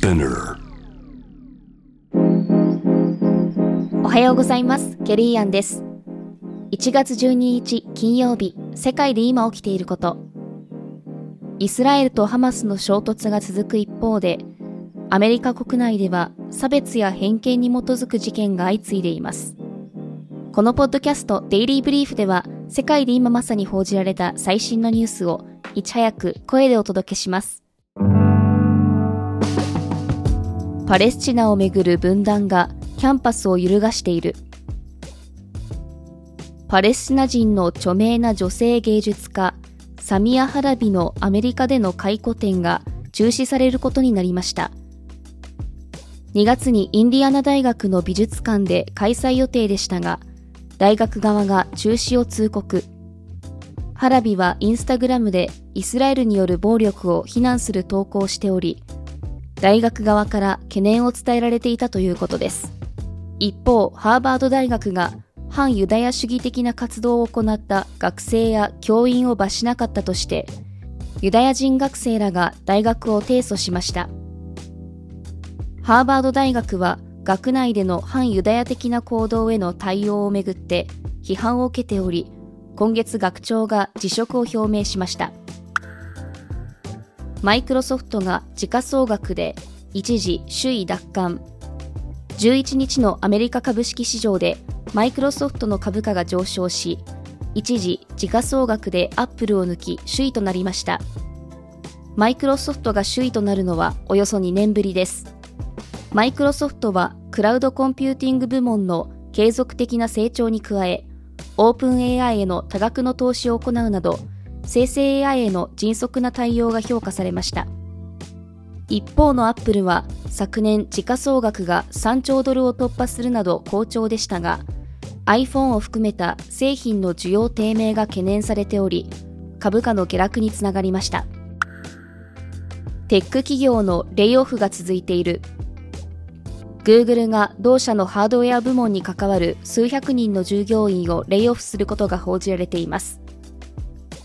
Spinner おはようございます。ケリーアンです。1月12日金曜日、世界で今起きていること。イスラエルとハマスの衝突が続く一方で、アメリカ国内では差別や偏見に基づく事件が相次いでいます。このポッドキャストデイリーブリーフでは、世界で今まさに報じられた最新のニュースをいち早く声でお届けします。パレスチナをめぐる分断がキャンパスを揺るがしている。パレスチナ人の著名な女性芸術家、サミア・ハラビのアメリカでの回顧展が中止されることになりました。2月にインディアナ大学の美術館で開催予定でしたが、大学側が中止を通告。ハラビはインスタグラムでイスラエルによる暴力を非難する投稿をしており、大学側から懸念を伝えられていたということです。一方、ハーバード大学が反ユダヤ主義的な活動を行った学生や教員を罰しなかったとして、ユダヤ人学生らが大学を提訴しました。ハーバード大学は学内での反ユダヤ的な行動への対応をめぐって批判を受けており、今月学長が辞職を表明しました。マイクロソフトが時価総額で一時首位奪還。11日のアメリカ株式市場でマイクロソフトの株価が上昇し、一時時価総額でアップルを抜き首位となりました。マイクロソフトが首位となるのはおよそ2年ぶりです。マイクロソフトはクラウドコンピューティング部門の継続的な成長に加え、 OpenAI への多額の投資を行うなど、生成 AI への迅速な対応が評価されました。一方のアップルは昨年時価総額が3兆ドルを突破するなど好調でしたが、iPhone を含めた製品の需要低迷が懸念されており、株価の下落につながりました。テック企業のレイオフが続いている。Google が同社のハードウェア部門に関わる数百人の従業員をレイオフすることが報じられています。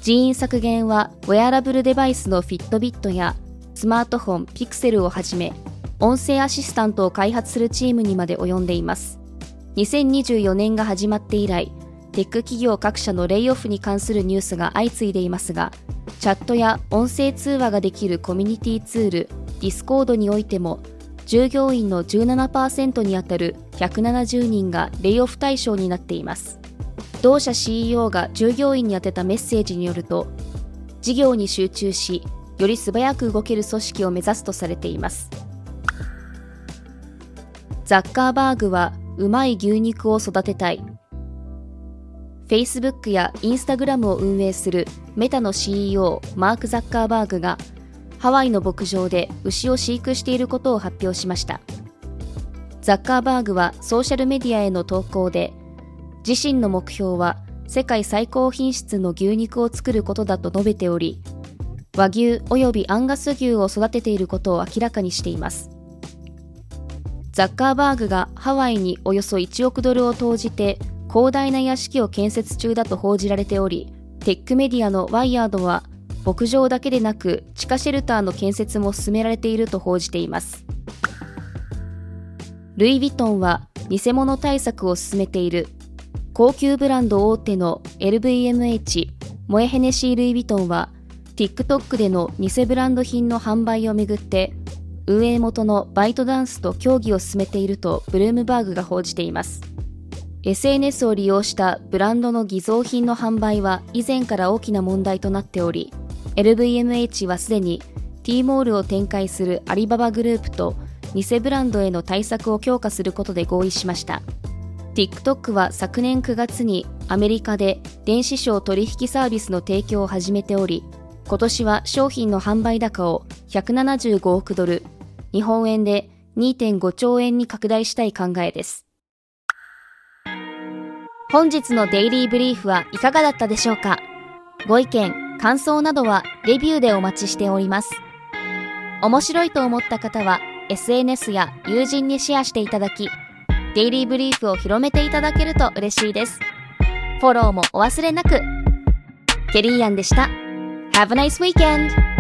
人員削減はウェアラブルデバイスのフィットビットやスマートフォンピクセルをはじめ、音声アシスタントを開発するチームにまで及んでいます。2024年が始まって以来、テック企業各社のレイオフに関するニュースが相次いでいますが、チャットや音声通話ができるコミュニティツール、Discord においても、従業員の17%にあたる170人がレイオフ対象になっています。同社 CEO が従業員に宛てたメッセージによると、事業に集中し、より素早く動ける組織を目指すとされています。ザッカーバーグはうまい牛肉を育てたい。Facebook や Instagram を運営するメタの CEO マーク・ザッカーバーグがハワイの牧場で牛を飼育していることを発表しました。ザッカーバーグはソーシャルメディアへの投稿で自身の目標は世界最高品質の牛肉を作ることだと述べており和牛及びアンガス牛を育てていることを明らかにしています。ザッカーバーグがハワイにおよそ1億ドルを投じて広大な屋敷を建設中だと報じられており、テックメディアのワイヤードは牧場だけでなく地下シェルターの建設も進められていると報じています。ルイ・ヴィトンは偽物対策を進めている。高級ブランド大手の LVMH、モエヘネシー・ルイ・ヴィトンは TikTok での偽ブランド品の販売をめぐって運営元のバイトダンスと協議を進めているとブルームバーグが報じています。SNS を利用したブランドの偽造品の販売は以前から大きな問題となっており、LVMH はすでに T モールを展開するアリババグループと偽ブランドへの対策を強化することで合意しました。TikTok は昨年9月にアメリカで電子商取引サービスの提供を始めており、今年は商品の販売高を175億ドル、日本円で2.5兆円に拡大したい考えです。本日のデイリーブリーフはいかがだったでしょうか？ご意見、感想などはレビューでお待ちしております。面白いと思った方は SNS や友人にシェアしていただき、デイリーブリーフを広めていただけると嬉しいです。フォローもお忘れなく。ケリーアンでした。Have a nice weekend!